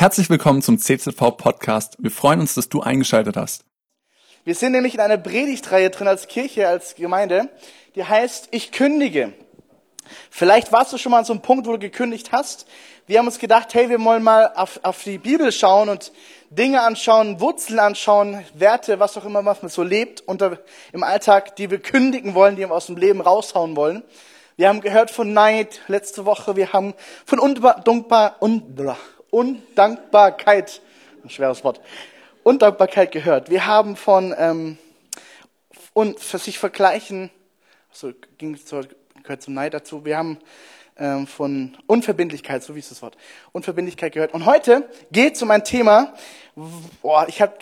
Herzlich willkommen zum CZV Podcast. Wir freuen uns, dass du eingeschaltet hast. Wir sind nämlich in einer Predigtreihe drin als Kirche, als Gemeinde, die heißt Ich kündige. Vielleicht warst du schon mal an so einem Punkt, wo du gekündigt hast. Wir haben uns gedacht, hey, wir wollen mal auf, auf die Bibel schauen und Dinge anschauen, Wurzeln anschauen, Werte, was auch immer, man so lebt unter, im Alltag, die wir kündigen wollen, die wir aus dem Leben raushauen wollen. Wir haben gehört von Neid letzte Woche, wir haben von Undankbar, Undankbarkeit, ein schweres Wort, Undankbarkeit gehört. Wir haben von ähm, und für sich vergleichen, so ging es gehört zum Neid dazu. Wir haben ähm, von Unverbindlichkeit, so wie ist das Wort, Unverbindlichkeit gehört. Und heute geht es um ein Thema, boah, ich habe,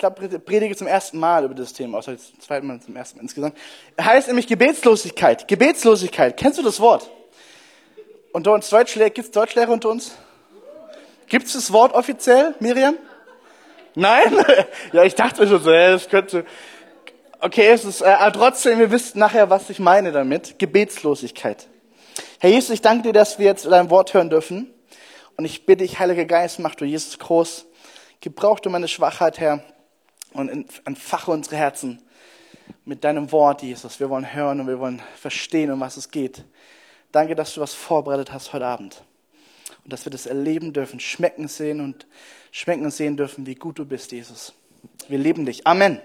predige zum ersten Mal über das Thema, außer das zweite Mal zum ersten Mal insgesamt. Heißt nämlich Gebetslosigkeit. Gebetslosigkeit. Kennst du das Wort? Unter uns Deutschlehrer, gibt es Deutschlehrer unter uns? Gibt es das Wort offiziell, Miriam? Nein? ja, ich dachte schon so, es könnte. Okay, es ist, äh, aber trotzdem, wir wissen nachher, was ich meine damit. Gebetslosigkeit. Herr Jesus, ich danke dir, dass wir jetzt dein Wort hören dürfen. Und ich bitte dich, Heiliger Geist, mach du Jesus groß. Gebrauch du meine Schwachheit, Herr, und entfache unsere Herzen mit deinem Wort, Jesus. Wir wollen hören und wir wollen verstehen, um was es geht. Danke, dass du was vorbereitet hast heute Abend und dass wir das erleben dürfen, schmecken sehen und schmecken und sehen dürfen, wie gut du bist, Jesus. Wir lieben dich. Amen.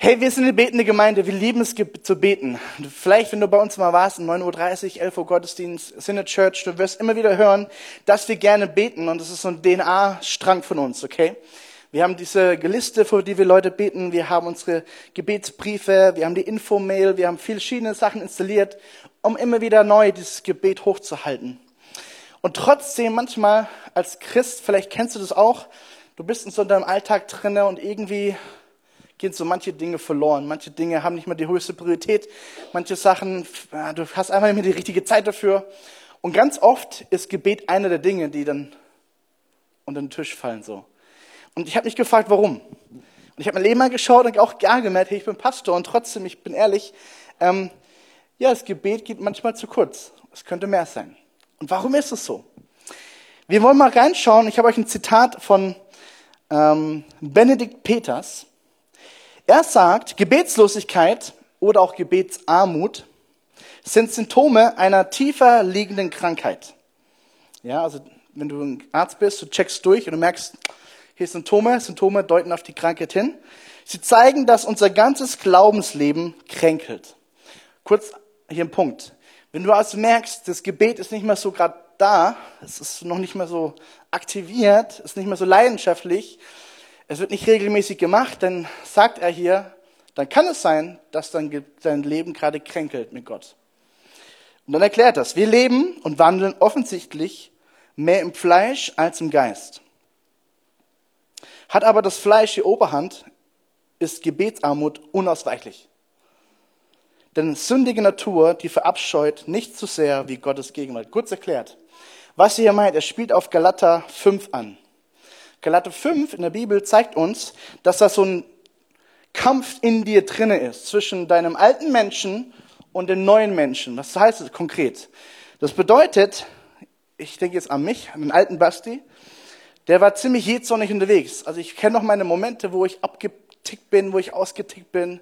Hey, wir sind eine betende Gemeinde, wir lieben es zu beten. Vielleicht, wenn du bei uns mal warst, 9.30 Uhr, 11 Uhr Gottesdienst, Sinne Church, du wirst immer wieder hören, dass wir gerne beten und das ist so ein DNA-Strang von uns, okay? Wir haben diese Liste, für die wir Leute beten, wir haben unsere Gebetsbriefe, wir haben die Infomail, wir haben verschiedene Sachen installiert, um immer wieder neu dieses Gebet hochzuhalten. Und trotzdem manchmal als Christ, vielleicht kennst du das auch, du bist in so deinem Alltag drinne und irgendwie gehen so manche Dinge verloren. Manche Dinge haben nicht mehr die höchste Priorität. Manche Sachen, du hast einfach nicht mehr die richtige Zeit dafür. Und ganz oft ist Gebet einer der Dinge, die dann unter den Tisch fallen so. Und ich habe mich gefragt, warum. Und ich habe mein Leben mal geschaut und auch gar gemerkt, hey, ich bin Pastor und trotzdem, ich bin ehrlich, ähm, ja, das Gebet geht manchmal zu kurz. Es könnte mehr sein. Und warum ist es so? Wir wollen mal reinschauen. Ich habe euch ein Zitat von ähm, Benedikt Peters. Er sagt, Gebetslosigkeit oder auch Gebetsarmut sind Symptome einer tiefer liegenden Krankheit. Ja, also wenn du ein Arzt bist, du checkst durch und du merkst, hier Symptome, Symptome deuten auf die Krankheit hin. Sie zeigen, dass unser ganzes Glaubensleben kränkelt. Kurz hier ein Punkt. Wenn du also merkst, das Gebet ist nicht mehr so gerade da, es ist noch nicht mehr so aktiviert, ist nicht mehr so leidenschaftlich, es wird nicht regelmäßig gemacht, dann sagt er hier, dann kann es sein, dass dein, dein Leben gerade kränkelt mit Gott. Und dann erklärt das, wir leben und wandeln offensichtlich mehr im Fleisch als im Geist. Hat aber das Fleisch die Oberhand, ist Gebetsarmut unausweichlich. Denn sündige Natur, die verabscheut nicht so sehr wie Gottes Gegenwart. Kurz erklärt. Was er hier meint, er spielt auf Galater 5 an. Galater 5 in der Bibel zeigt uns, dass da so ein Kampf in dir drinne ist zwischen deinem alten Menschen und dem neuen Menschen. Was heißt das konkret? Das bedeutet, ich denke jetzt an mich, an den alten Basti, der war ziemlich jähzornig unterwegs. Also ich kenne noch meine Momente, wo ich abgetickt bin, wo ich ausgetickt bin,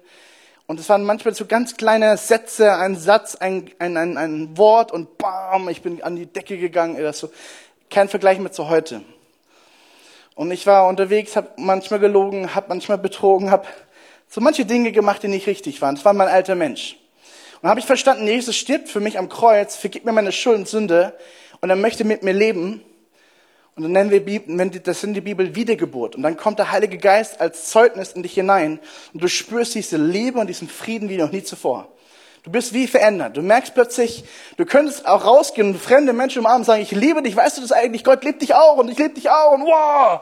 und es waren manchmal so ganz kleine Sätze, ein Satz, ein, ein, ein, ein Wort und bam, ich bin an die Decke gegangen. Das so, kein Vergleich mit zu heute. Und ich war unterwegs, habe manchmal gelogen, habe manchmal betrogen, habe so manche Dinge gemacht, die nicht richtig waren. Das war mein alter Mensch. Und habe ich verstanden, Jesus stirbt für mich am Kreuz, vergibt mir meine Schuld und Sünde und er möchte mit mir leben. Und dann nennen wir das in die Bibel Wiedergeburt. Und dann kommt der Heilige Geist als Zeugnis in dich hinein und du spürst diese Liebe und diesen Frieden wie noch nie zuvor. Du bist wie verändert. Du merkst plötzlich, du könntest auch rausgehen und fremde Menschen umarmen und sagen, ich liebe dich, weißt du das eigentlich? Gott liebt dich auch und ich liebe dich auch und wow!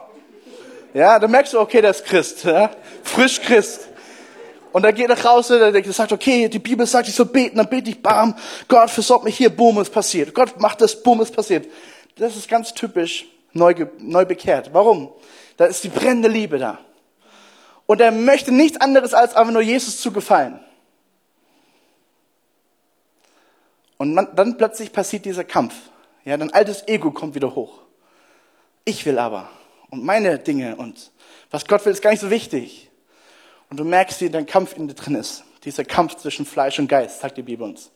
Ja, dann merkst du, okay, der ist Christ, ja? frisch Christ. Und dann geht er raus und er sagt, okay, die Bibel sagt, ich soll beten, dann bete ich, bam, Gott versorgt mich hier, boom, es passiert. Gott macht das, boom, es passiert. Das ist ganz typisch neu, neu bekehrt. Warum? Da ist die brennende Liebe da. Und er möchte nichts anderes als einfach nur Jesus zu gefallen. Und man, dann plötzlich passiert dieser Kampf. Ja, dein altes Ego kommt wieder hoch. Ich will aber. Und meine Dinge und was Gott will, ist gar nicht so wichtig. Und du merkst, wie dein Kampf in dir drin ist. Dieser Kampf zwischen Fleisch und Geist, sagt die Bibel uns.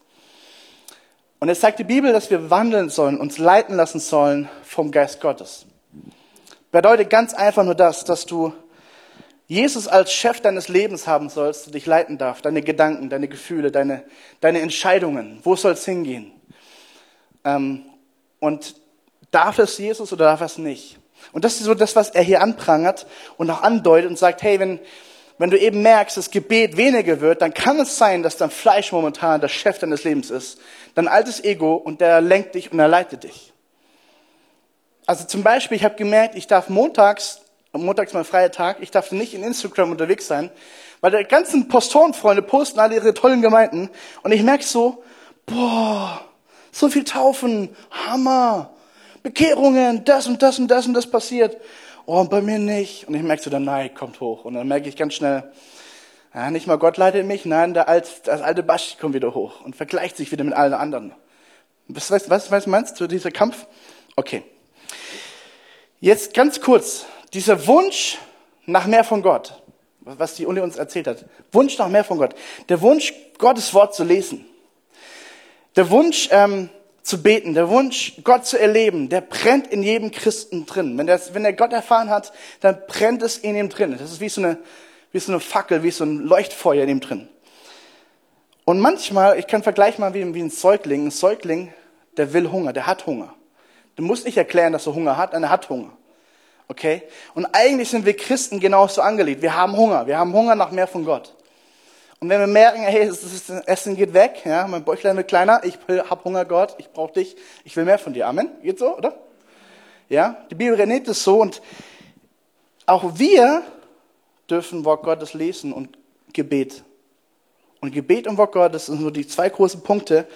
Und es sagt die Bibel, dass wir wandeln sollen, uns leiten lassen sollen vom Geist Gottes. Bedeutet ganz einfach nur das, dass du Jesus als Chef deines Lebens haben sollst, der dich leiten darf, deine Gedanken, deine Gefühle, deine, deine Entscheidungen. Wo soll es hingehen? Ähm, und darf es Jesus oder darf es nicht? Und das ist so das, was er hier anprangert und auch andeutet und sagt, hey, wenn, wenn du eben merkst, dass Gebet weniger wird, dann kann es sein, dass dein Fleisch momentan der Chef deines Lebens ist. Dein altes Ego und der lenkt dich und er leitet dich. Also zum Beispiel, ich habe gemerkt, ich darf montags, montags mein freier Tag, ich darf nicht in Instagram unterwegs sein, weil die ganzen Pastorenfreunde posten alle ihre tollen Gemeinden und ich merke so, boah, so viel Taufen, Hammer, Bekehrungen, das und das und das und das passiert oh, bei mir nicht. Und ich merke so, der Neid kommt hoch. Und dann merke ich ganz schnell, ja, nicht mal Gott leitet mich, nein, der alte, das alte Basch kommt wieder hoch und vergleicht sich wieder mit allen anderen. Was, was, was, was meinst du, dieser Kampf? Okay. Jetzt ganz kurz, dieser Wunsch nach mehr von Gott, was die Uni uns erzählt hat. Wunsch nach mehr von Gott. Der Wunsch, Gottes Wort zu lesen. Der Wunsch, ähm, zu beten, der Wunsch, Gott zu erleben, der brennt in jedem Christen drin. Wenn, der, wenn er Gott erfahren hat, dann brennt es in ihm drin. Das ist wie so eine, wie so eine Fackel, wie so ein Leuchtfeuer in ihm drin. Und manchmal, ich kann vergleichen mal wie, wie ein Säugling. Ein Säugling, der will Hunger, der hat Hunger. Du musst nicht erklären, dass er Hunger hat, er hat Hunger. Okay? Und eigentlich sind wir Christen genauso angelegt. Wir haben Hunger. Wir haben Hunger nach mehr von Gott. Und wenn wir merken, hey, das Essen geht weg, ja, mein Bäuchlein wird kleiner, ich hab Hunger, Gott, ich brauche dich, ich will mehr von dir. Amen? Geht so, oder? Ja, die Bibel rennt es so und auch wir dürfen Wort Gottes lesen und Gebet. Und Gebet und Wort Gottes sind nur die zwei großen Punkte,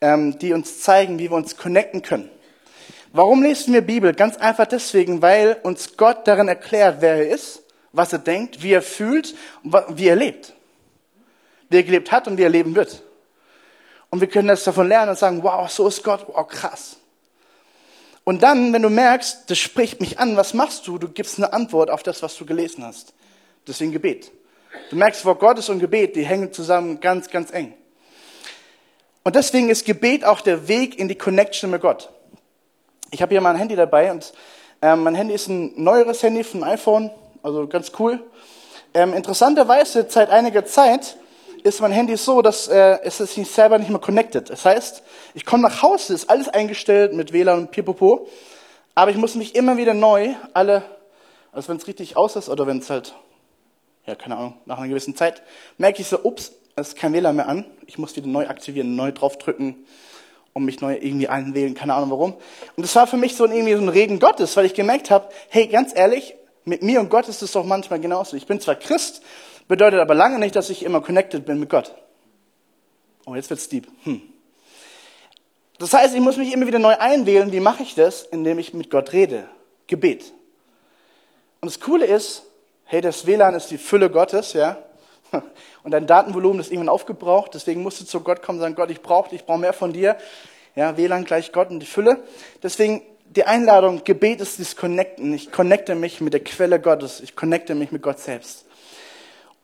ähm, die uns zeigen, wie wir uns connecten können. Warum lesen wir Bibel? Ganz einfach deswegen, weil uns Gott darin erklärt, wer er ist, was er denkt, wie er fühlt und wie er lebt wie er gelebt hat und wie er leben wird. Und wir können das davon lernen und sagen, wow, so ist Gott, wow, krass. Und dann, wenn du merkst, das spricht mich an, was machst du? Du gibst eine Antwort auf das, was du gelesen hast. Deswegen Gebet. Du merkst, vor Gottes und Gebet, die hängen zusammen ganz, ganz eng. Und deswegen ist Gebet auch der Weg in die Connection mit Gott. Ich habe hier mein Handy dabei und ähm, mein Handy ist ein neueres Handy von iPhone, also ganz cool. Ähm, interessanterweise, seit einiger Zeit ist mein Handy so, dass äh, es sich selber nicht mehr connected. Das heißt, ich komme nach Hause, ist alles eingestellt mit WLAN und Pipopo, aber ich muss mich immer wieder neu alle, also wenn es richtig aus ist oder wenn es halt, ja keine Ahnung, nach einer gewissen Zeit, merke ich so, ups, es ist kein WLAN mehr an, ich muss wieder neu aktivieren, neu draufdrücken und mich neu irgendwie einwählen, keine Ahnung warum. Und das war für mich so ein, irgendwie so ein Reden Gottes, weil ich gemerkt habe, hey, ganz ehrlich, mit mir und Gott ist es doch manchmal genauso. Ich bin zwar Christ, Bedeutet aber lange nicht, dass ich immer connected bin mit Gott. Oh, jetzt wird's deep. Hm. Das heißt, ich muss mich immer wieder neu einwählen. Wie mache ich das? Indem ich mit Gott rede. Gebet. Und das Coole ist, hey, das WLAN ist die Fülle Gottes, ja. Und dein Datenvolumen ist irgendwann aufgebraucht. Deswegen musst du zu Gott kommen und sagen, Gott, ich brauche dich, ich brauche mehr von dir. Ja, WLAN gleich Gott und die Fülle. Deswegen die Einladung, Gebet ist das Connecten. Ich connecte mich mit der Quelle Gottes. Ich connecte mich mit Gott selbst.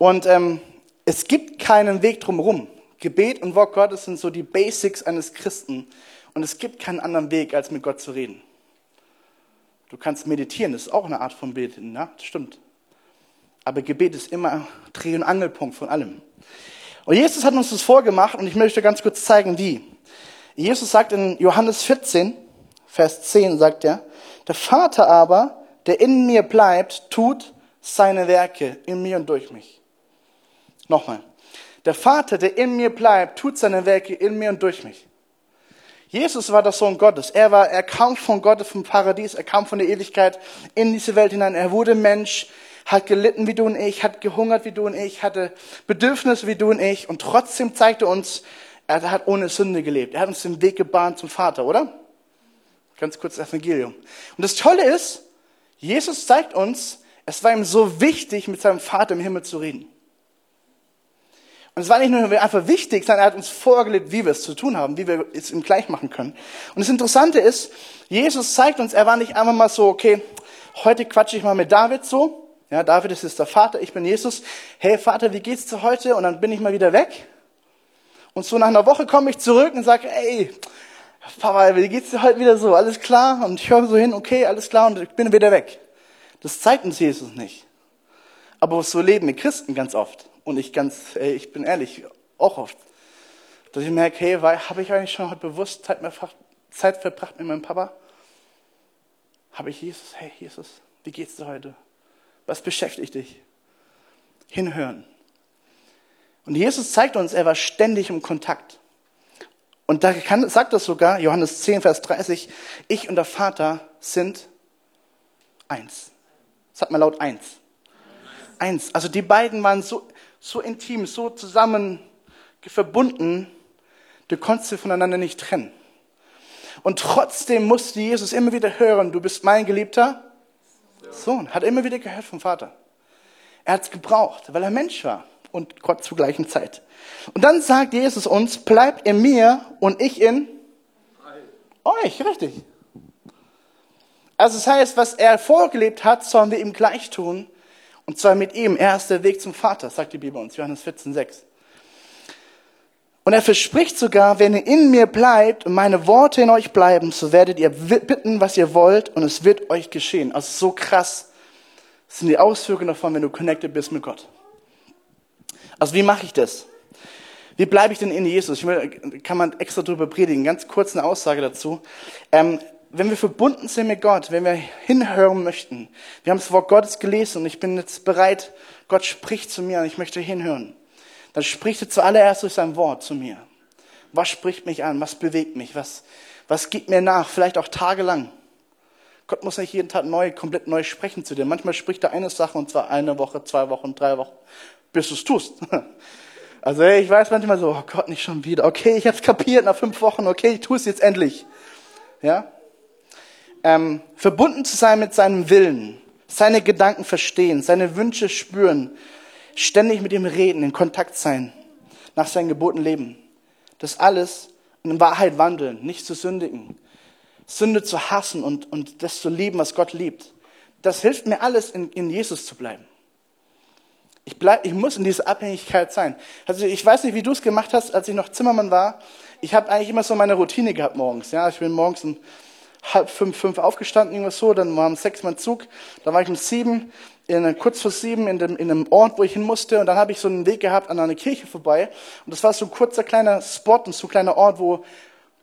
Und ähm, es gibt keinen Weg drumherum. Gebet und Wort Gottes sind so die Basics eines Christen. Und es gibt keinen anderen Weg, als mit Gott zu reden. Du kannst meditieren, das ist auch eine Art von Beten, ja, das stimmt. Aber Gebet ist immer Dreh- und Angelpunkt von allem. Und Jesus hat uns das vorgemacht und ich möchte ganz kurz zeigen, wie. Jesus sagt in Johannes 14, Vers 10, sagt er, der Vater aber, der in mir bleibt, tut seine Werke in mir und durch mich. Nochmal. Der Vater, der in mir bleibt, tut seine Werke in mir und durch mich. Jesus war der Sohn Gottes. Er war, er kam von Gott, vom Paradies, er kam von der Ewigkeit in diese Welt hinein. Er wurde Mensch, hat gelitten wie du und ich, hat gehungert wie du und ich, hatte Bedürfnisse wie du und ich und trotzdem zeigte uns, er hat ohne Sünde gelebt. Er hat uns den Weg gebahnt zum Vater, oder? Ganz kurz Evangelium. Und das Tolle ist, Jesus zeigt uns, es war ihm so wichtig, mit seinem Vater im Himmel zu reden. Und es war nicht nur einfach wichtig, sondern er hat uns vorgelebt, wie wir es zu tun haben, wie wir es ihm gleich machen können. Und das Interessante ist, Jesus zeigt uns, er war nicht einfach mal so, okay, heute quatsche ich mal mit David so. Ja, David ist jetzt der Vater, ich bin Jesus. Hey Vater, wie geht's dir heute? Und dann bin ich mal wieder weg. Und so nach einer Woche komme ich zurück und sage, ey, Papa, wie geht's dir heute wieder so? Alles klar? Und ich höre so hin, okay, alles klar, und ich bin wieder weg. Das zeigt uns Jesus nicht. Aber so leben wir Christen ganz oft. Und ich ganz, ey, ich bin ehrlich, auch oft. Dass ich merke, hey, habe ich eigentlich schon heute bewusst Zeit, Zeit verbracht mit meinem Papa? Habe ich Jesus, hey Jesus, wie geht's dir heute? Was beschäftigt dich? Hinhören. Und Jesus zeigt uns, er war ständig im Kontakt. Und da kann, sagt das sogar, Johannes 10, Vers 30, ich und der Vater sind eins. Sag mal laut eins. Eins. Also die beiden waren so, so intim, so zusammen verbunden, du konntest sie voneinander nicht trennen. Und trotzdem musste Jesus immer wieder hören, du bist mein geliebter Sohn. Hat er immer wieder gehört vom Vater. Er hat es gebraucht, weil er Mensch war und Gott zur gleichen Zeit. Und dann sagt Jesus uns, bleibt in mir und ich in euch, richtig. Also das heißt, was er vorgelebt hat, sollen wir ihm gleich tun. Und zwar mit ihm. Er ist der Weg zum Vater, sagt die Bibel uns, Johannes 14, 6. Und er verspricht sogar, wenn ihr in mir bleibt und meine Worte in euch bleiben, so werdet ihr bitten, was ihr wollt und es wird euch geschehen. Also so krass sind die Auswirkungen davon, wenn du connected bist mit Gott. Also wie mache ich das? Wie bleibe ich denn in Jesus? Ich will, kann man extra drüber predigen. Ganz kurz eine Aussage dazu. Ähm, wenn wir verbunden sind mit Gott, wenn wir hinhören möchten, wir haben das Wort Gottes gelesen und ich bin jetzt bereit, Gott spricht zu mir und ich möchte hinhören, dann spricht er zuallererst durch sein Wort zu mir. Was spricht mich an? Was bewegt mich? Was, was gibt mir nach? Vielleicht auch tagelang. Gott muss nicht jeden Tag neu, komplett neu sprechen zu dir. Manchmal spricht er eine Sache und zwar eine Woche, zwei Wochen, drei Wochen bis du es tust. Also ich weiß manchmal so, oh Gott, nicht schon wieder. Okay, ich habe es kapiert nach fünf Wochen. Okay, ich tue es jetzt endlich. Ja, ähm, verbunden zu sein mit seinem Willen, seine Gedanken verstehen, seine Wünsche spüren, ständig mit ihm reden, in Kontakt sein, nach seinen Geboten leben. Das alles in Wahrheit wandeln, nicht zu sündigen, Sünde zu hassen und, und das zu lieben, was Gott liebt. Das hilft mir alles, in, in Jesus zu bleiben. Ich, bleib, ich muss in dieser Abhängigkeit sein. Also ich weiß nicht, wie du es gemacht hast, als ich noch Zimmermann war. Ich habe eigentlich immer so meine Routine gehabt morgens. Ja, ich bin morgens um halb fünf, fünf aufgestanden, irgendwas so. Dann war um sechs mein Zug. Dann war ich um sieben, in, kurz vor sieben in, dem, in einem Ort, wo ich hin musste. Und dann habe ich so einen Weg gehabt an einer Kirche vorbei. Und das war so ein kurzer kleiner Spot und so ein kleiner Ort, wo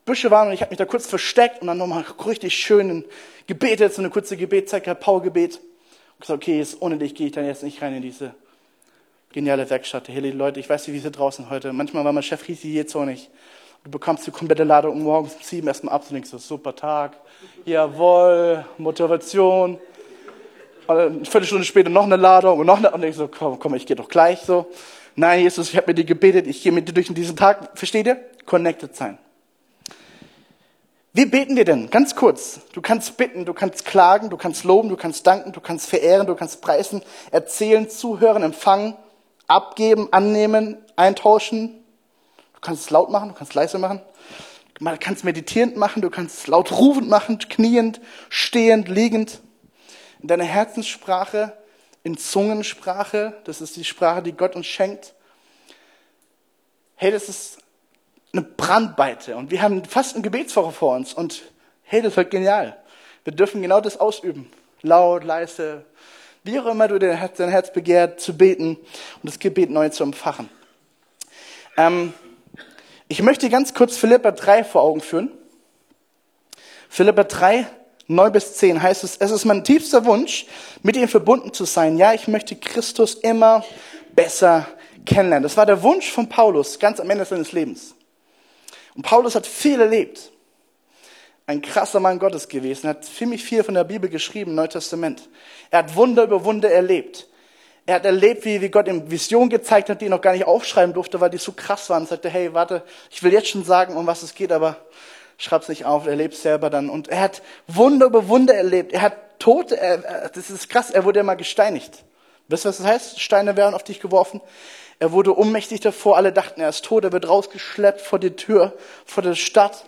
Büsche waren. Und ich habe mich da kurz versteckt und dann nochmal richtig schön gebetet, so eine kurze Gebetszeit gehabt, Powergebet. Und gesagt, okay, jetzt, ohne dich gehe ich dann jetzt nicht rein in diese geniale Werkstatt. Hey, Leute, ich weiß nicht, wie es hier draußen heute. Manchmal war mein Chef riesig, jetzt auch nicht. Du bekommst die komplette Ladung morgens um sieben erstmal ab und denkst super Tag, jawohl, Motivation. Und eine Viertelstunde später noch eine Ladung und noch eine, und denkst so, komm, komm, ich gehe doch gleich so. Nein, Jesus, ich habe mit dir gebetet, ich gehe mit dir durch diesen Tag. Versteht ihr? Connected sein. Wie beten wir denn? Ganz kurz. Du kannst bitten, du kannst klagen, du kannst loben, du kannst danken, du kannst verehren, du kannst preisen, erzählen, zuhören, empfangen, abgeben, annehmen, eintauschen, Du kannst es laut machen, du kannst es leise machen. Du kannst meditierend machen, du kannst es laut rufend machen, kniend, stehend, liegend. In deiner Herzenssprache, in Zungensprache, das ist die Sprache, die Gott uns schenkt. Hey, das ist eine Brandweite und wir haben fast eine Gebetswoche vor uns und hey, das wird genial. Wir dürfen genau das ausüben. Laut, leise, wie auch immer du dein Herz begehrt, zu beten und das Gebet neu zu empfachen. Ähm, ich möchte ganz kurz Philippa 3 vor Augen führen. Philippa 3, 9 bis 10 heißt es, es ist mein tiefster Wunsch, mit ihm verbunden zu sein. Ja, ich möchte Christus immer besser kennenlernen. Das war der Wunsch von Paulus ganz am Ende seines Lebens. Und Paulus hat viel erlebt. Ein krasser Mann Gottes gewesen, hat ziemlich viel von der Bibel geschrieben, im Neuen Testament. Er hat Wunder über Wunder erlebt. Er hat erlebt, wie, wie Gott ihm Visionen gezeigt hat, die er noch gar nicht aufschreiben durfte, weil die so krass waren. Er sagte, hey, warte, ich will jetzt schon sagen, um was es geht, aber schreib's nicht auf, er lebt selber dann. Und er hat Wunder über Wunder erlebt. Er hat Tote, er, das ist krass, er wurde ja mal gesteinigt. Wisst ihr, was das heißt? Steine werden auf dich geworfen. Er wurde ohnmächtig davor. Alle dachten, er ist tot. Er wird rausgeschleppt vor die Tür, vor der Stadt.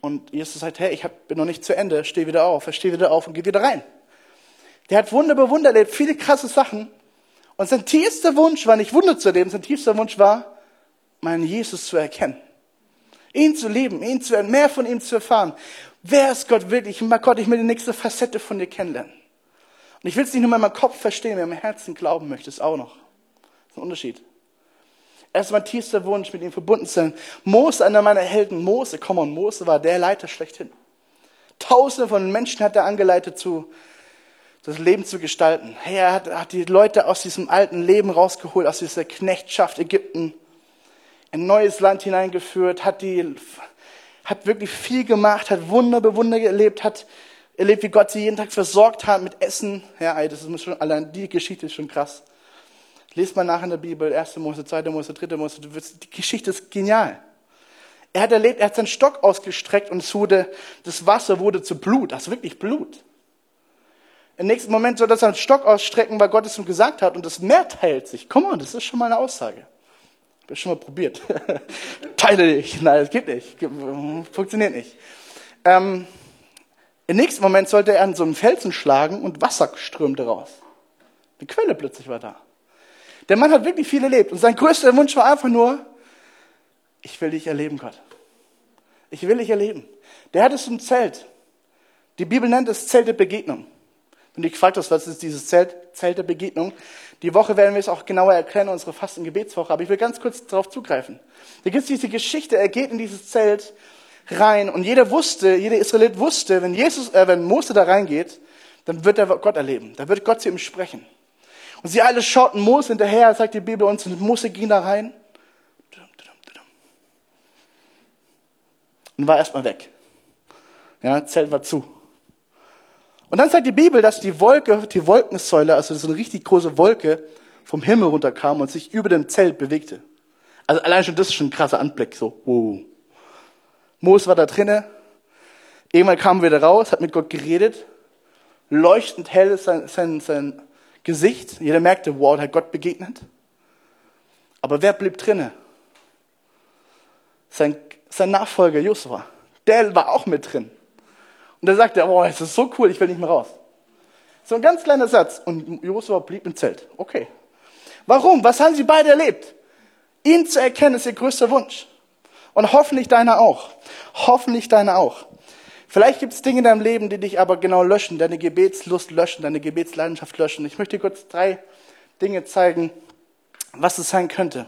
Und Jesus sagt, hey, ich hab, bin noch nicht zu Ende. Steh wieder auf. Er steht wieder auf und geht wieder rein. Der hat Wunder über Wunder erlebt, viele krasse Sachen. Und sein tiefster Wunsch war nicht Wunder zu erleben, sein tiefster Wunsch war, meinen Jesus zu erkennen. Ihn zu lieben, ihn zu, mehr von ihm zu erfahren. Wer ist Gott wirklich? Mag Gott, ich will die nächste Facette von dir kennenlernen. Und ich will es nicht nur in meinem Kopf verstehen, wenn ich im Herzen glauben möchte, ist auch noch. Das ist ein Unterschied. Er ist mein tiefster Wunsch, mit ihm verbunden zu sein. Mose, einer meiner Helden, Mose, komm on, Mose war der Leiter schlechthin. Tausende von Menschen hat er angeleitet, zu, das Leben zu gestalten. Hey, er hat, hat die Leute aus diesem alten Leben rausgeholt, aus dieser Knechtschaft Ägypten, ein neues Land hineingeführt, hat die, hat wirklich viel gemacht, hat Wunder, Bewunder erlebt, hat erlebt, wie Gott sie jeden Tag versorgt hat mit Essen. Ja, das ist schon, allein die Geschichte ist schon krass. Lest mal nach in der Bibel, 1. Mose, 2. Mose, 3. Mose, die Geschichte ist genial. Er hat erlebt, er hat seinen Stock ausgestreckt und es wurde, das Wasser wurde zu Blut, also wirklich Blut. Im nächsten Moment soll er seinen Stock ausstrecken, weil Gott es ihm gesagt hat und das Meer teilt sich. Komm on, das ist schon mal eine Aussage. Hab ich schon mal probiert. Teile dich. Nein, das geht nicht. Funktioniert nicht. Ähm, Im nächsten Moment sollte er an so einen Felsen schlagen und Wasser strömte raus. Die Quelle plötzlich war da. Der Mann hat wirklich viel erlebt und sein größter Wunsch war einfach nur, ich will dich erleben, Gott. Ich will dich erleben. Der hat es im Zelt. Die Bibel nennt es Zelt der Begegnung. Wenn du gefragt hast, was ist dieses Zelt, Zelt der Begegnung, die Woche werden wir es auch genauer erklären, unsere Fasten- Gebetswoche, aber ich will ganz kurz darauf zugreifen. Da gibt es diese Geschichte, er geht in dieses Zelt rein und jeder wusste, jeder Israelit wusste, wenn Jesus, äh, wenn Mose da reingeht, dann wird er Gott erleben, da wird Gott zu ihm sprechen. Und sie alle schauten Mose hinterher, sagt die Bibel uns, und Mose ging da rein und war erstmal weg. Ja, Zelt war zu. Und dann sagt die Bibel, dass die Wolke, die Wolkensäule, also so eine richtig große Wolke, vom Himmel runterkam und sich über dem Zelt bewegte. Also allein schon das ist schon ein krasser Anblick, so, wow. Mose war da drinnen, irgendwann kam er wieder raus, hat mit Gott geredet, leuchtend hell ist sein, sein, sein Gesicht, jeder merkte, wow, hat Gott begegnet. Aber wer blieb drinnen? Sein, sein Nachfolger Josua, der war auch mit drin. Und da sagt er, boah, es ist so cool, ich will nicht mehr raus. So ein ganz kleiner Satz. Und Josua blieb im Zelt. Okay. Warum? Was haben sie beide erlebt? Ihn zu erkennen ist ihr größter Wunsch. Und hoffentlich deiner auch. Hoffentlich deiner auch. Vielleicht gibt es Dinge in deinem Leben, die dich aber genau löschen, deine Gebetslust löschen, deine Gebetsleidenschaft löschen. Ich möchte kurz drei Dinge zeigen, was es sein könnte.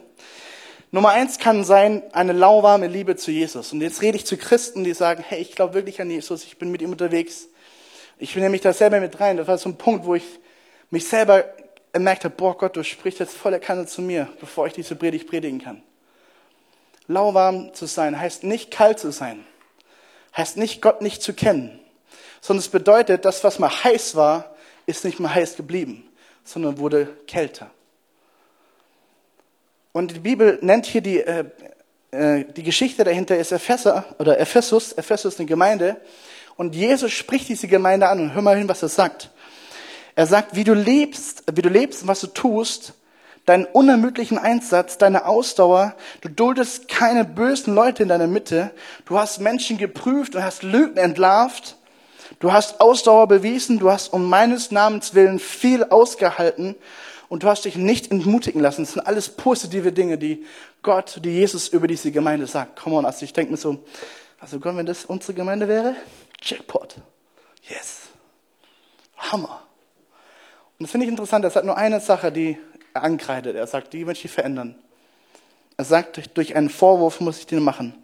Nummer eins kann sein, eine lauwarme Liebe zu Jesus. Und jetzt rede ich zu Christen, die sagen, hey, ich glaube wirklich an Jesus, ich bin mit ihm unterwegs. Ich nehme mich da selber mit rein. Das war so ein Punkt, wo ich mich selber gemerkt habe, boah Gott, du sprichst jetzt voller Kanne zu mir, bevor ich diese Predigt predigen kann. Lauwarm zu sein heißt nicht kalt zu sein. Heißt nicht Gott nicht zu kennen. Sondern es bedeutet, das, was mal heiß war, ist nicht mehr heiß geblieben, sondern wurde kälter. Und die Bibel nennt hier die, äh, äh, die Geschichte dahinter ist Epheser oder Ephesus, Ephesus eine Gemeinde. Und Jesus spricht diese Gemeinde an und hör mal hin, was er sagt. Er sagt, wie du lebst, wie du lebst und was du tust, deinen unermüdlichen Einsatz, deine Ausdauer, du duldest keine bösen Leute in deiner Mitte, du hast Menschen geprüft und hast Lügen entlarvt, du hast Ausdauer bewiesen, du hast um meines Namens willen viel ausgehalten und du hast dich nicht entmutigen lassen. Das sind alles positive Dinge, die Gott, die Jesus über diese Gemeinde sagt. Come on, also ich denke mir so, also Gott, wenn das unsere Gemeinde wäre, Jackpot. Yes. Hammer. Und das finde ich interessant, er sagt nur eine Sache, die er ankreidet. Er sagt, die möchte ich verändern. Er sagt, durch einen Vorwurf muss ich dir machen.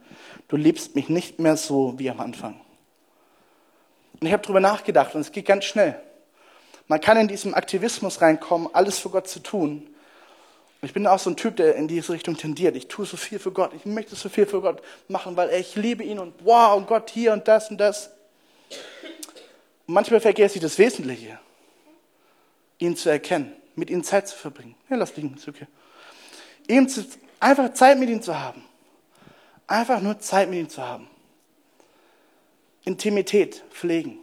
Du liebst mich nicht mehr so wie am Anfang. Und ich habe darüber nachgedacht und es geht ganz schnell. Man kann in diesem Aktivismus reinkommen, alles für Gott zu tun. Ich bin auch so ein Typ, der in diese Richtung tendiert. Ich tue so viel für Gott. Ich möchte so viel für Gott machen, weil ich liebe ihn und wow, und Gott hier und das und das. Und manchmal vergesse ich das Wesentliche, ihn zu erkennen, mit ihm Zeit zu verbringen. Ja, lass liegen, ist okay. Ihm zu, einfach Zeit mit ihm zu haben. Einfach nur Zeit mit ihm zu haben. Intimität pflegen.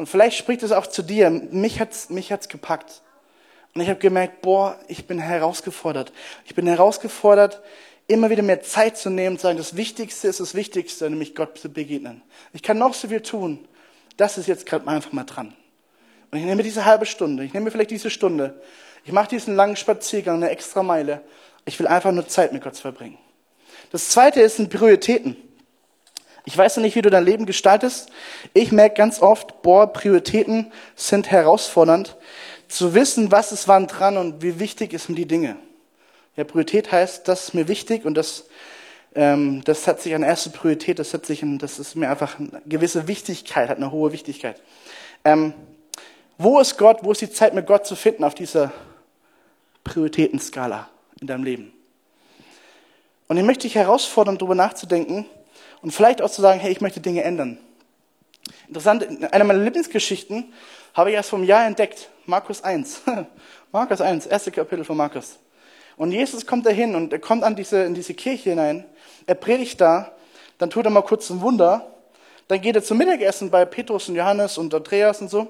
Und vielleicht spricht es auch zu dir. Mich hat's, mich hat's gepackt. Und ich habe gemerkt, boah, ich bin herausgefordert. Ich bin herausgefordert, immer wieder mehr Zeit zu nehmen und zu sagen, das Wichtigste ist das Wichtigste, nämlich Gott zu begegnen. Ich kann noch so viel tun. Das ist jetzt gerade einfach mal dran. Und ich nehme diese halbe Stunde, ich nehme vielleicht diese Stunde. Ich mache diesen langen Spaziergang, eine extra Meile. Ich will einfach nur Zeit mit Gott verbringen. Das zweite ist sind Prioritäten. Ich weiß ja nicht, wie du dein Leben gestaltest. Ich merke ganz oft, boah, Prioritäten sind herausfordernd. Zu wissen, was ist wann dran und wie wichtig ist mir die Dinge. Ja, Priorität heißt, das ist mir wichtig und das, ähm, das hat sich an erste Priorität, das hat sich, das ist mir einfach eine gewisse Wichtigkeit, hat eine hohe Wichtigkeit. Ähm, wo ist Gott, wo ist die Zeit mit Gott zu finden auf dieser Prioritätenskala in deinem Leben? Und ich möchte dich herausfordern, darüber nachzudenken und vielleicht auch zu sagen, hey, ich möchte Dinge ändern. Interessant, eine meiner Lieblingsgeschichten habe ich erst vom Jahr entdeckt. Markus 1. Markus 1, erste Kapitel von Markus. Und Jesus kommt dahin und er kommt an diese, in diese Kirche hinein. Er predigt da. Dann tut er mal kurz ein Wunder. Dann geht er zum Mittagessen bei Petrus und Johannes und Andreas und so.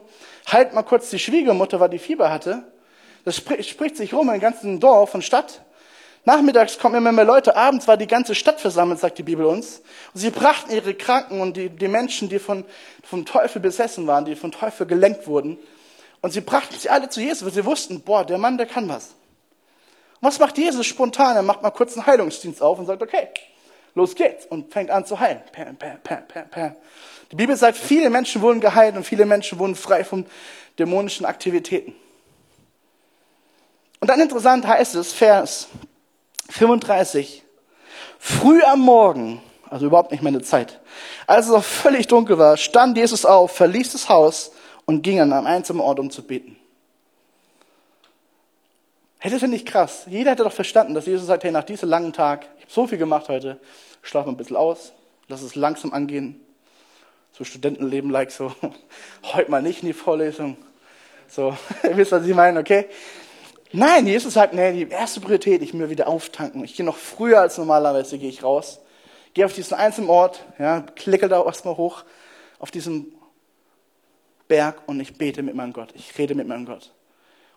Heilt mal kurz die Schwiegermutter, weil die Fieber hatte. Das spricht sich rum im ganzen Dorf und Stadt. Nachmittags kommen immer mehr Leute, abends war die ganze Stadt versammelt, sagt die Bibel uns. Und sie brachten ihre Kranken und die, die Menschen, die von, vom Teufel besessen waren, die vom Teufel gelenkt wurden. Und sie brachten sie alle zu Jesus, weil sie wussten, boah, der Mann, der kann was. Und was macht Jesus spontan? Er macht mal kurz einen Heilungsdienst auf und sagt, okay, los geht's. Und fängt an zu heilen. Pam, pam, pam, pam, pam. Die Bibel sagt, viele Menschen wurden geheilt und viele Menschen wurden frei von dämonischen Aktivitäten. Und dann interessant heißt es, Vers 35. Früh am Morgen, also überhaupt nicht meine Zeit, als es auch völlig dunkel war, stand Jesus auf, verließ das Haus und ging an einem einsamen Ort, um zu beten. Das finde ich krass. Jeder hätte doch verstanden, dass Jesus sagt, hey, nach diesem langen Tag, ich habe so viel gemacht heute, schlaf mal ein bisschen aus, lass es langsam angehen. So Studentenleben like so, heute mal nicht in die Vorlesung. So, ihr wisst, was ich meine, okay? Nein, Jesus sagt, nee, die erste Priorität, ich will wieder auftanken. Ich gehe noch früher als normalerweise, gehe ich raus. Gehe auf diesen einzelnen Ort, ja, klicke da erstmal hoch auf diesem Berg und ich bete mit meinem Gott. Ich rede mit meinem Gott.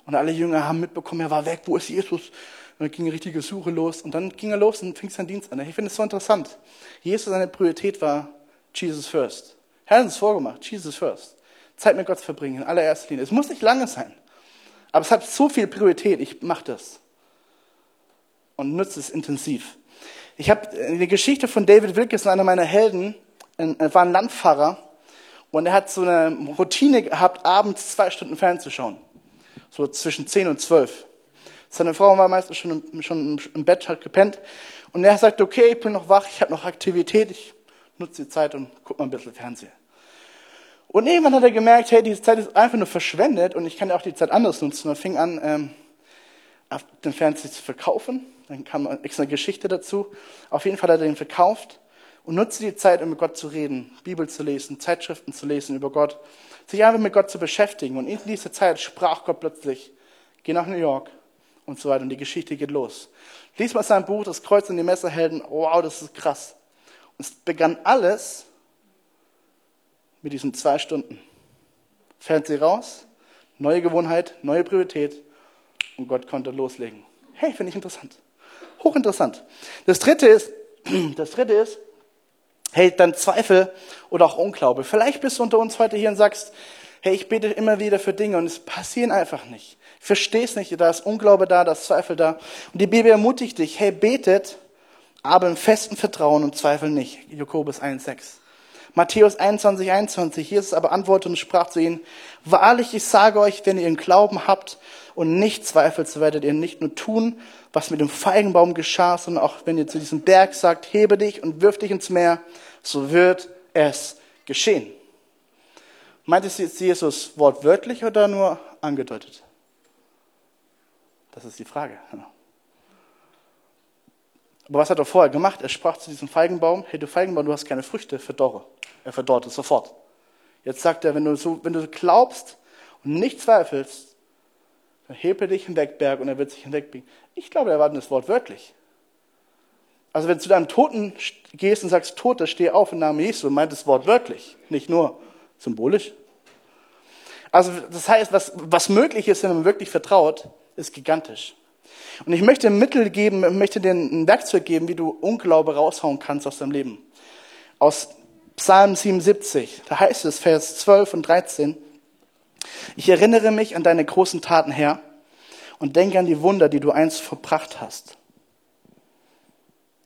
Und alle Jünger haben mitbekommen, er war weg, wo ist Jesus? Und dann ging eine richtige Suche los und dann ging er los und fing sein Dienst an. Ich finde es so interessant. Jesus, seine Priorität war Jesus first. Er hat uns vorgemacht, Jesus first. Zeit mit Gott verbringen, in allererster Linie. Es muss nicht lange sein. Aber es hat so viel Priorität, ich mache das und nutze es intensiv. Ich habe eine Geschichte von David Wilkerson, einer meiner Helden, er war ein Landfahrer und er hat so eine Routine gehabt, abends zwei Stunden fernzuschauen. So zwischen 10 und 12. Seine Frau war meistens schon im, schon im Bett, hat gepennt. Und er sagt, okay, ich bin noch wach, ich habe noch Aktivität, ich nutze die Zeit und gucke mal ein bisschen Fernsehen. Und irgendwann hat er gemerkt, hey, diese Zeit ist einfach nur verschwendet und ich kann ja auch die Zeit anders nutzen. Und fing an, ähm, den Fernseher zu verkaufen. Dann kam extra eine Geschichte dazu. Auf jeden Fall hat er den verkauft und nutzte die Zeit, um mit Gott zu reden, Bibel zu lesen, Zeitschriften zu lesen über Gott, sich einfach mit Gott zu beschäftigen. Und in dieser Zeit sprach Gott plötzlich, geh nach New York und so weiter. Und die Geschichte geht los. Lies mal sein Buch, das Kreuz und die Messerhelden. Wow, das ist krass. Und es begann alles mit diesen zwei Stunden. Fernseh raus, neue Gewohnheit, neue Priorität und Gott konnte loslegen. Hey, finde ich interessant. Hochinteressant. Das dritte ist, das dritte ist, hey, dann Zweifel oder auch Unglaube. Vielleicht bist du unter uns heute hier und sagst, hey, ich bete immer wieder für Dinge und es passieren einfach nicht. Ich verstehe es nicht, da ist Unglaube da, da ist Zweifel da. Und die Bibel ermutigt dich, hey, betet, aber im festen Vertrauen und Zweifel nicht. Jakobus 1,6. Matthäus 21, 21. Jesus aber antwortete und sprach zu ihnen, wahrlich, ich sage euch, wenn ihr den Glauben habt und nicht zweifelt, so werdet ihr nicht nur tun, was mit dem Feigenbaum geschah, sondern auch wenn ihr zu diesem Berg sagt, hebe dich und wirf dich ins Meer, so wird es geschehen. Meint es jetzt Jesus wortwörtlich oder nur angedeutet? Das ist die Frage. Aber was hat er vorher gemacht? Er sprach zu diesem Feigenbaum, hey du Feigenbaum, du hast keine Früchte, verdorre. Er verdorrte sofort. Jetzt sagt er, wenn du, so, wenn du glaubst und nicht zweifelst, dann hebe dich hinweg, Berg, und er wird sich hinwegbiegen. Ich glaube, er erwartet das Wort wörtlich. Also wenn du zu deinem Toten gehst und sagst, Tote, steh auf im Namen Jesu, meint das Wort wörtlich, nicht nur symbolisch. Also das heißt, was, was möglich ist, wenn man wirklich vertraut, ist gigantisch. Und ich möchte Mittel geben, möchte dir ein Werkzeug geben, wie du Unglaube raushauen kannst aus deinem Leben. Aus Psalm 77, da heißt es, Vers 12 und 13, ich erinnere mich an deine großen Taten, Herr, und denke an die Wunder, die du einst verbracht hast.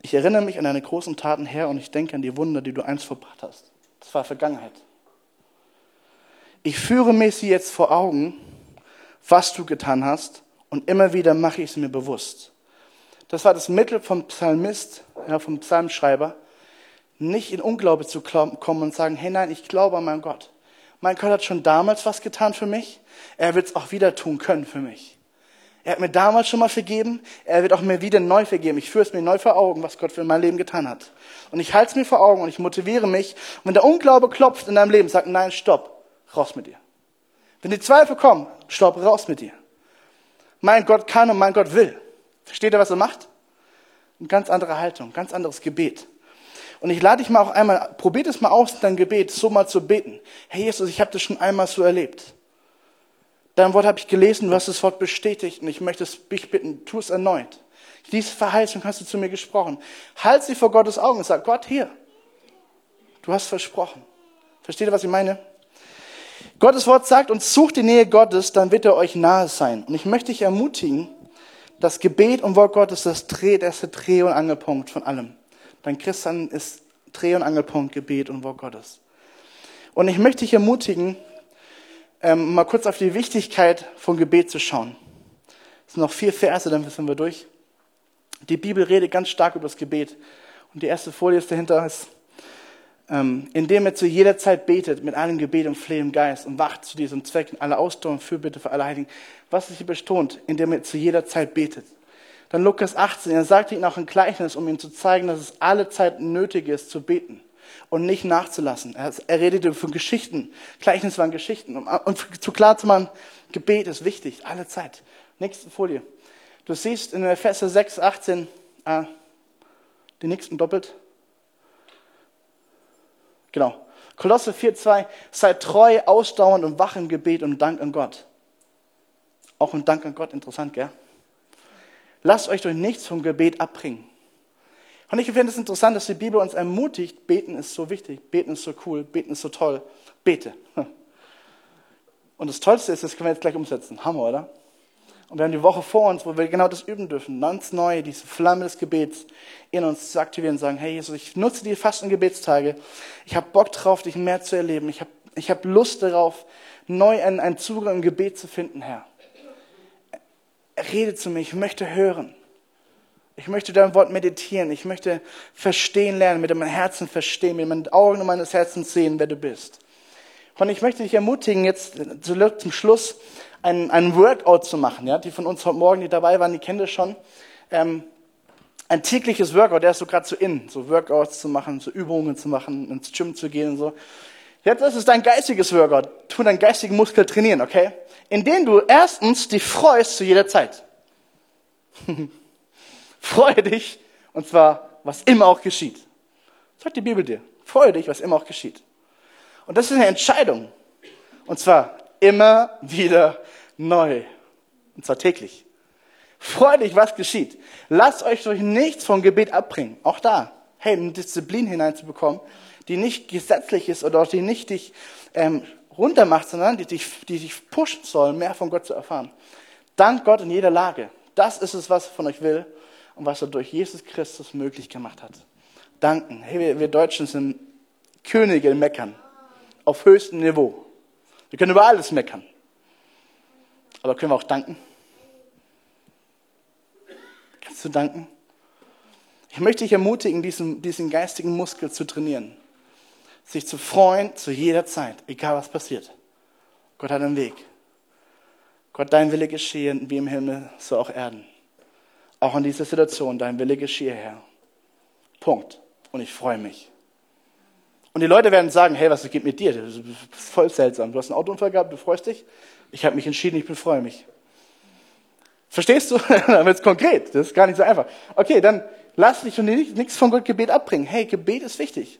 Ich erinnere mich an deine großen Taten, Herr, und ich denke an die Wunder, die du einst verbracht hast. Das war Vergangenheit. Ich führe mir sie jetzt vor Augen, was du getan hast, und immer wieder mache ich es mir bewusst. Das war das Mittel vom Psalmist, ja, vom Psalmschreiber, nicht in Unglaube zu kommen und sagen, hey nein, ich glaube an meinen Gott. Mein Gott hat schon damals was getan für mich. Er wird es auch wieder tun können für mich. Er hat mir damals schon mal vergeben. Er wird auch mir wieder neu vergeben. Ich führe es mir neu vor Augen, was Gott für mein Leben getan hat. Und ich halte es mir vor Augen und ich motiviere mich. Und wenn der Unglaube klopft in deinem Leben, sag nein, stopp, raus mit dir. Wenn die Zweifel kommen, stopp, raus mit dir. Mein Gott kann und mein Gott will. Versteht ihr, was er macht? Eine ganz andere Haltung, ganz anderes Gebet. Und ich lade dich mal auch einmal, probiert es mal aus, dein Gebet so mal zu beten. Hey Jesus, ich habe das schon einmal so erlebt. Dein Wort habe ich gelesen, du hast das Wort bestätigt und ich möchte dich bitten, tu es erneut. Diese Verheißung hast du zu mir gesprochen. Halt sie vor Gottes Augen und sag, Gott, hier, du hast versprochen. Versteht ihr, was ich meine? Gottes Wort sagt uns, sucht die Nähe Gottes, dann wird er euch nahe sein. Und ich möchte dich ermutigen, das Gebet und Wort Gottes, das Dreh, der Dreh- und Angelpunkt von allem. Dein Christian ist Dreh- und Angelpunkt, Gebet und Wort Gottes. Und ich möchte dich ermutigen, ähm, mal kurz auf die Wichtigkeit von Gebet zu schauen. Es sind noch vier Verse, dann sind wir durch. Die Bibel redet ganz stark über das Gebet. Und die erste Folie ist dahinter, ist, indem er zu jeder Zeit betet, mit allem Gebet und Flehen im Geist und wacht zu diesem Zweck in aller Ausdauer und Fürbitte für alle Heiligen. Was ist hier betont? Indem er zu jeder Zeit betet. Dann Lukas 18, er sagte ihnen auch ein Gleichnis, um ihnen zu zeigen, dass es alle Zeit nötig ist zu beten und nicht nachzulassen. Er, redete von Geschichten. Gleichnis waren Geschichten. Und, zu klar zu machen, Gebet ist wichtig, alle Zeit. Nächste Folie. Du siehst in Epheser 6, 18, ah, die nächsten doppelt. Genau. Kolosse 4,2, seid treu, ausdauernd und wach im Gebet und Dank an Gott. Auch ein Dank an Gott, interessant, gell? Lasst euch durch nichts vom Gebet abbringen. Und ich finde es interessant, dass die Bibel uns ermutigt, beten ist so wichtig, beten ist so cool, beten ist so toll, bete. Und das Tollste ist, das können wir jetzt gleich umsetzen. Hammer, oder? Und wir haben die Woche vor uns, wo wir genau das üben dürfen. Ganz neu, diese Flamme des Gebets in uns zu aktivieren und sagen, hey Jesus, ich nutze die Fasten- Gebetstage. Ich habe Bock drauf, dich mehr zu erleben. Ich habe ich hab Lust darauf, neu einen, einen Zugang im Gebet zu finden, Herr. Rede zu mir, ich möchte hören. Ich möchte dein Wort meditieren. Ich möchte verstehen lernen, mit meinem Herzen verstehen, mit meinen Augen meines Herzens sehen, wer du bist. Und ich möchte dich ermutigen, jetzt zum Schluss ein, ein Workout zu machen. Ja? Die von uns heute Morgen, die dabei waren, die kennen das schon. Ähm, ein tägliches Workout, der ist so gerade so in, so Workouts zu machen, so Übungen zu machen, ins Gym zu gehen und so. Jetzt ist es dein geistiges Workout. Tu deinen geistigen Muskel trainieren, okay? Indem du erstens dich freust zu jeder Zeit. Freue dich, und zwar, was immer auch geschieht. Sagt die Bibel dir. Freue dich, was immer auch geschieht. Und das ist eine Entscheidung. Und zwar immer wieder neu. Und zwar täglich. Freue dich, was geschieht. Lasst euch durch nichts vom Gebet abbringen. Auch da. Hey, eine Disziplin hineinzubekommen, die nicht gesetzlich ist oder die nicht dich ähm, runtermacht, sondern die dich, die dich pushen soll, mehr von Gott zu erfahren. Dank Gott in jeder Lage. Das ist es, was er von euch will und was er durch Jesus Christus möglich gemacht hat. Danken. Hey, wir, wir Deutschen sind Könige im Meckern. Auf höchstem Niveau. Wir können über alles meckern. Aber können wir auch danken? Kannst du danken? Ich möchte dich ermutigen, diesen, diesen geistigen Muskel zu trainieren. Sich zu freuen zu jeder Zeit, egal was passiert. Gott hat einen Weg. Gott, dein Wille geschehe, wie im Himmel, so auch Erden. Auch in dieser Situation, dein Wille geschehe, Herr. Punkt. Und ich freue mich. Und die Leute werden sagen, hey, was geht mit dir? Das ist voll seltsam. Du hast einen Autounfall gehabt, du freust dich. Ich habe mich entschieden, ich freue mich. Verstehst du? dann wird es konkret. Das ist gar nicht so einfach. Okay, dann lass dich von nichts von Gott Gebet abbringen. Hey, Gebet ist wichtig.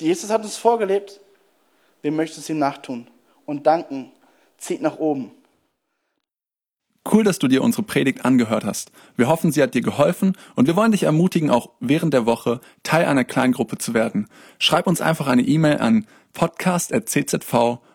Jesus hat uns vorgelebt. Wir möchten es ihm nachtun und danken zieht nach oben. Cool, dass du dir unsere Predigt angehört hast. Wir hoffen, sie hat dir geholfen und wir wollen dich ermutigen, auch während der Woche Teil einer Kleingruppe zu werden. Schreib uns einfach eine E-Mail an